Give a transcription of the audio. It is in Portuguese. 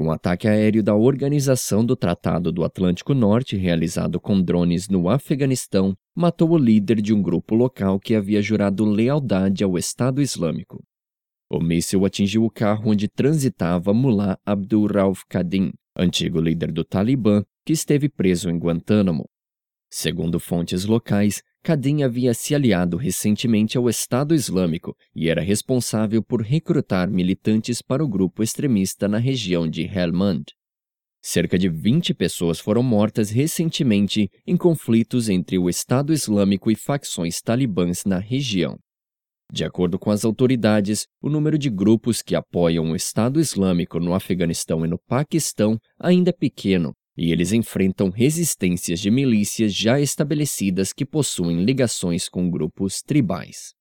Um ataque aéreo da Organização do Tratado do Atlântico Norte, realizado com drones no Afeganistão, matou o líder de um grupo local que havia jurado lealdade ao Estado Islâmico. O míssil atingiu o carro onde transitava Mullah Abdul Rauf Kadin, antigo líder do Talibã, que esteve preso em Guantánamo. Segundo fontes locais, Kadin havia se aliado recentemente ao Estado Islâmico e era responsável por recrutar militantes para o grupo extremista na região de Helmand. Cerca de 20 pessoas foram mortas recentemente em conflitos entre o Estado Islâmico e facções talibãs na região. De acordo com as autoridades, o número de grupos que apoiam o Estado Islâmico no Afeganistão e no Paquistão ainda é pequeno e eles enfrentam resistências de milícias já estabelecidas que possuem ligações com grupos tribais.